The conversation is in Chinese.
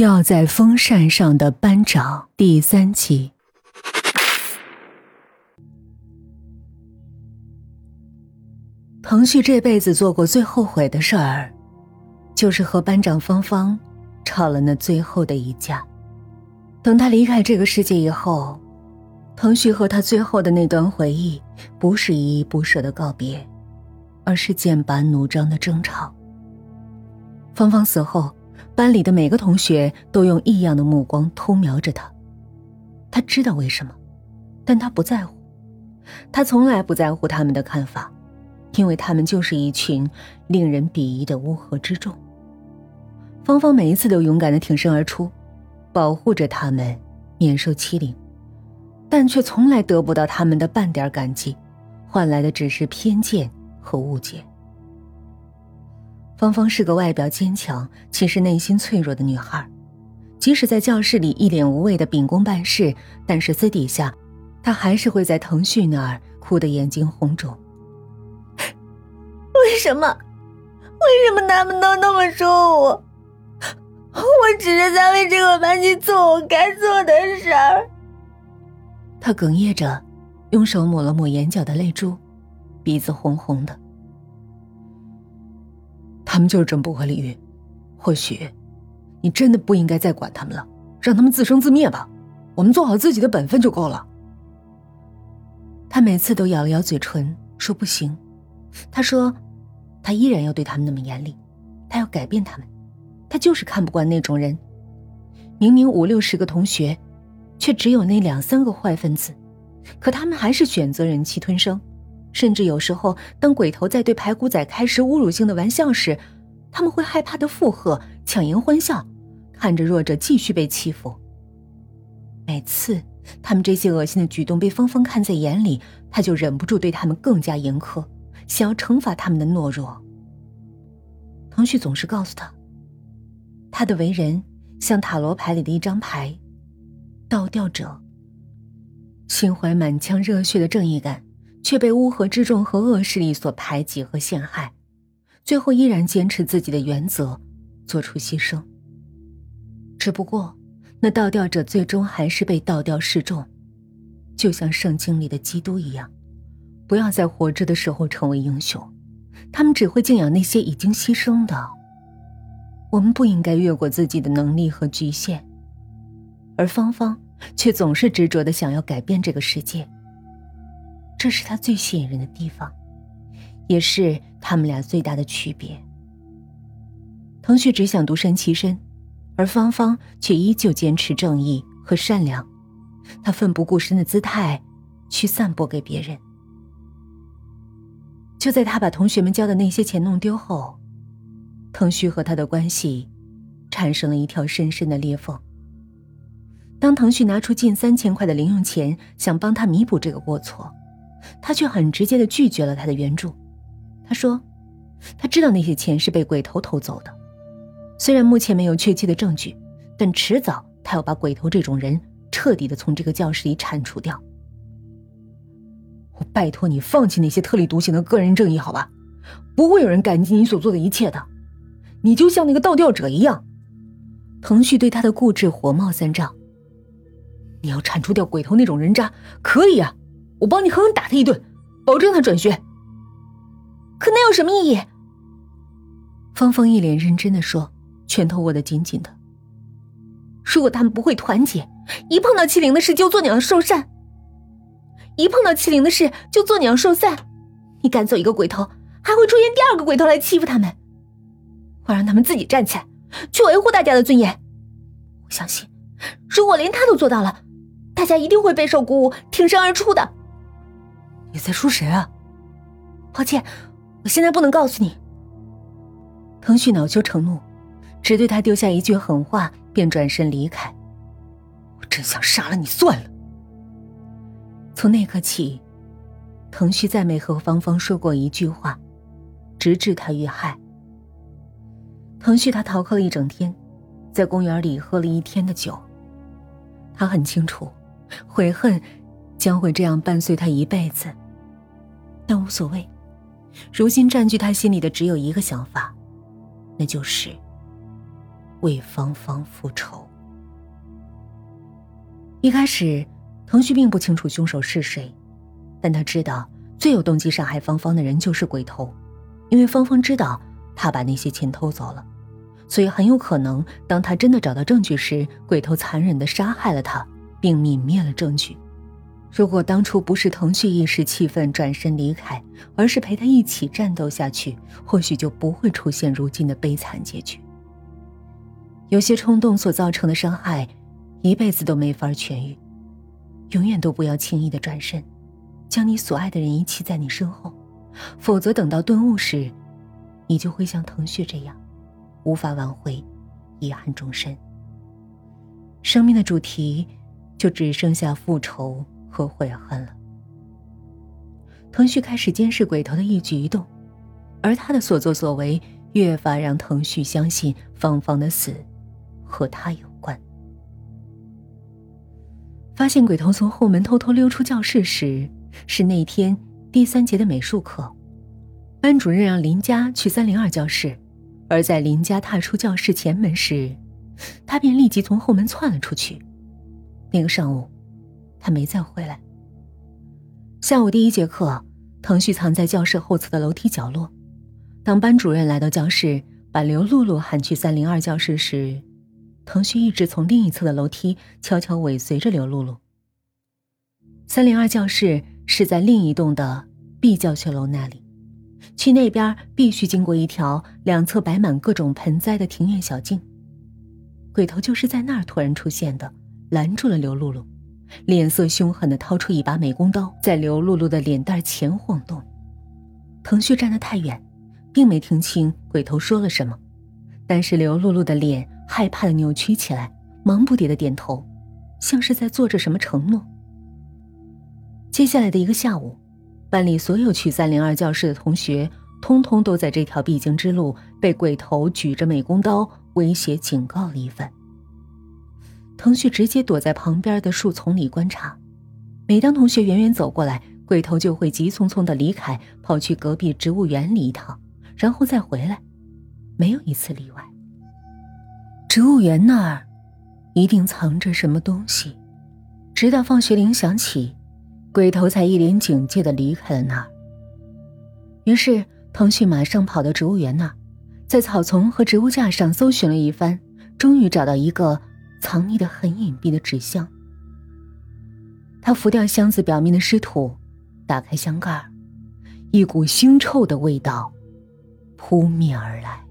吊在风扇上的班长第三集。腾旭这辈子做过最后悔的事儿，就是和班长芳芳吵了那最后的一架。等他离开这个世界以后，腾旭和他最后的那段回忆，不是依依不舍的告别，而是剑拔弩张的争吵。芳芳死后。班里的每个同学都用异样的目光偷瞄着他，他知道为什么，但他不在乎，他从来不在乎他们的看法，因为他们就是一群令人鄙夷的乌合之众。芳芳每一次都勇敢的挺身而出，保护着他们免受欺凌，但却从来得不到他们的半点感激，换来的只是偏见和误解。芳芳是个外表坚强，其实内心脆弱的女孩，即使在教室里一脸无畏的秉公办事，但是私底下，她还是会在腾讯那儿哭得眼睛红肿。为什么？为什么他们都那么说我？我只是在为这个班级做我该做的事儿。她哽咽着，用手抹了抹眼角的泪珠，鼻子红红的。他们就是这么不可理喻，或许，你真的不应该再管他们了，让他们自生自灭吧。我们做好自己的本分就够了。他每次都咬了咬嘴唇，说不行。他说，他依然要对他们那么严厉，他要改变他们。他就是看不惯那种人，明明五六十个同学，却只有那两三个坏分子，可他们还是选择忍气吞声。甚至有时候，当鬼头在对排骨仔开始侮辱性的玩笑时，他们会害怕的附和，强颜欢笑，看着弱者继续被欺负。每次他们这些恶心的举动被芳芳看在眼里，他就忍不住对他们更加严苛，想要惩罚他们的懦弱。唐旭总是告诉他，他的为人像塔罗牌里的一张牌，倒吊者，心怀满腔热血的正义感。却被乌合之众和恶势力所排挤和陷害，最后依然坚持自己的原则，做出牺牲。只不过，那倒吊者最终还是被倒吊示众，就像圣经里的基督一样。不要在活着的时候成为英雄，他们只会敬仰那些已经牺牲的。我们不应该越过自己的能力和局限，而芳芳却总是执着的想要改变这个世界。这是他最吸引人的地方，也是他们俩最大的区别。腾旭只想独善其身，而芳芳却依旧坚持正义和善良，她奋不顾身的姿态去散播给别人。就在他把同学们交的那些钱弄丢后，腾旭和他的关系产生了一条深深的裂缝。当腾旭拿出近三千块的零用钱，想帮他弥补这个过错。他却很直接的拒绝了他的援助。他说：“他知道那些钱是被鬼头偷走的，虽然目前没有确切的证据，但迟早他要把鬼头这种人彻底的从这个教室里铲除掉。我拜托你放弃那些特立独行的个人正义，好吧？不会有人感激你所做的一切的。你就像那个倒吊者一样。”腾旭对他的固执火冒三丈。你要铲除掉鬼头那种人渣，可以啊。我帮你狠狠打他一顿，保证他转学。可那有什么意义？芳芳一脸认真的说，拳头握得紧紧的。如果他们不会团结，一碰到欺凌的事就做鸟兽散，一碰到欺凌的事就做鸟兽散，你赶走一个鬼头，还会出现第二个鬼头来欺负他们。我让他们自己站起来，去维护大家的尊严。我相信，如果连他都做到了，大家一定会备受鼓舞，挺身而出的。你在说谁啊？抱歉，我现在不能告诉你。腾旭恼羞成怒，只对他丢下一句狠话，便转身离开。我真想杀了你算了。从那刻起，腾旭再没和芳芳说过一句话，直至他遇害。腾旭他逃课了一整天，在公园里喝了一天的酒。他很清楚，悔恨将会这样伴随他一辈子。但无所谓，如今占据他心里的只有一个想法，那就是为芳芳复仇。一开始，腾旭并不清楚凶手是谁，但他知道最有动机杀害芳芳的人就是鬼头，因为芳芳知道他把那些钱偷走了，所以很有可能，当他真的找到证据时，鬼头残忍的杀害了他，并泯灭了证据。如果当初不是腾讯一时气愤转身离开，而是陪他一起战斗下去，或许就不会出现如今的悲惨结局。有些冲动所造成的伤害，一辈子都没法痊愈。永远都不要轻易的转身，将你所爱的人遗弃在你身后，否则等到顿悟时，你就会像腾讯这样，无法挽回，遗憾终身。生命的主题，就只剩下复仇。和悔恨了。腾旭开始监视鬼头的一举一动，而他的所作所为越发让腾旭相信芳芳的死和他有关。发现鬼头从后门偷偷溜出教室时，是那天第三节的美术课。班主任让林佳去三零二教室，而在林佳踏出教室前门时，他便立即从后门窜了出去。那个上午。他没再回来。下午第一节课，腾旭藏在教室后侧的楼梯角落。当班主任来到教室，把刘露露喊去三零二教室时，腾旭一直从另一侧的楼梯悄悄尾随着刘露露。三零二教室是在另一栋的 B 教学楼那里，去那边必须经过一条两侧摆满各种盆栽的庭院小径。鬼头就是在那儿突然出现的，拦住了刘露露。脸色凶狠的掏出一把美工刀，在刘露露的脸蛋前晃动。腾旭站得太远，并没听清鬼头说了什么，但是刘露露的脸害怕的扭曲起来，忙不迭的点头，像是在做着什么承诺。接下来的一个下午，班里所有去三零二教室的同学，通通都在这条必经之路被鬼头举着美工刀威胁警告了一番。腾旭直接躲在旁边的树丛里观察，每当同学远远走过来，鬼头就会急匆匆的离开，跑去隔壁植物园里一趟，然后再回来，没有一次例外。植物园那儿一定藏着什么东西，直到放学铃响起，鬼头才一脸警戒的离开了那儿。于是腾旭马上跑到植物园那儿，在草丛和植物架上搜寻了一番，终于找到一个。藏匿的很隐蔽的纸箱，他拂掉箱子表面的湿土，打开箱盖，一股腥臭的味道扑面而来。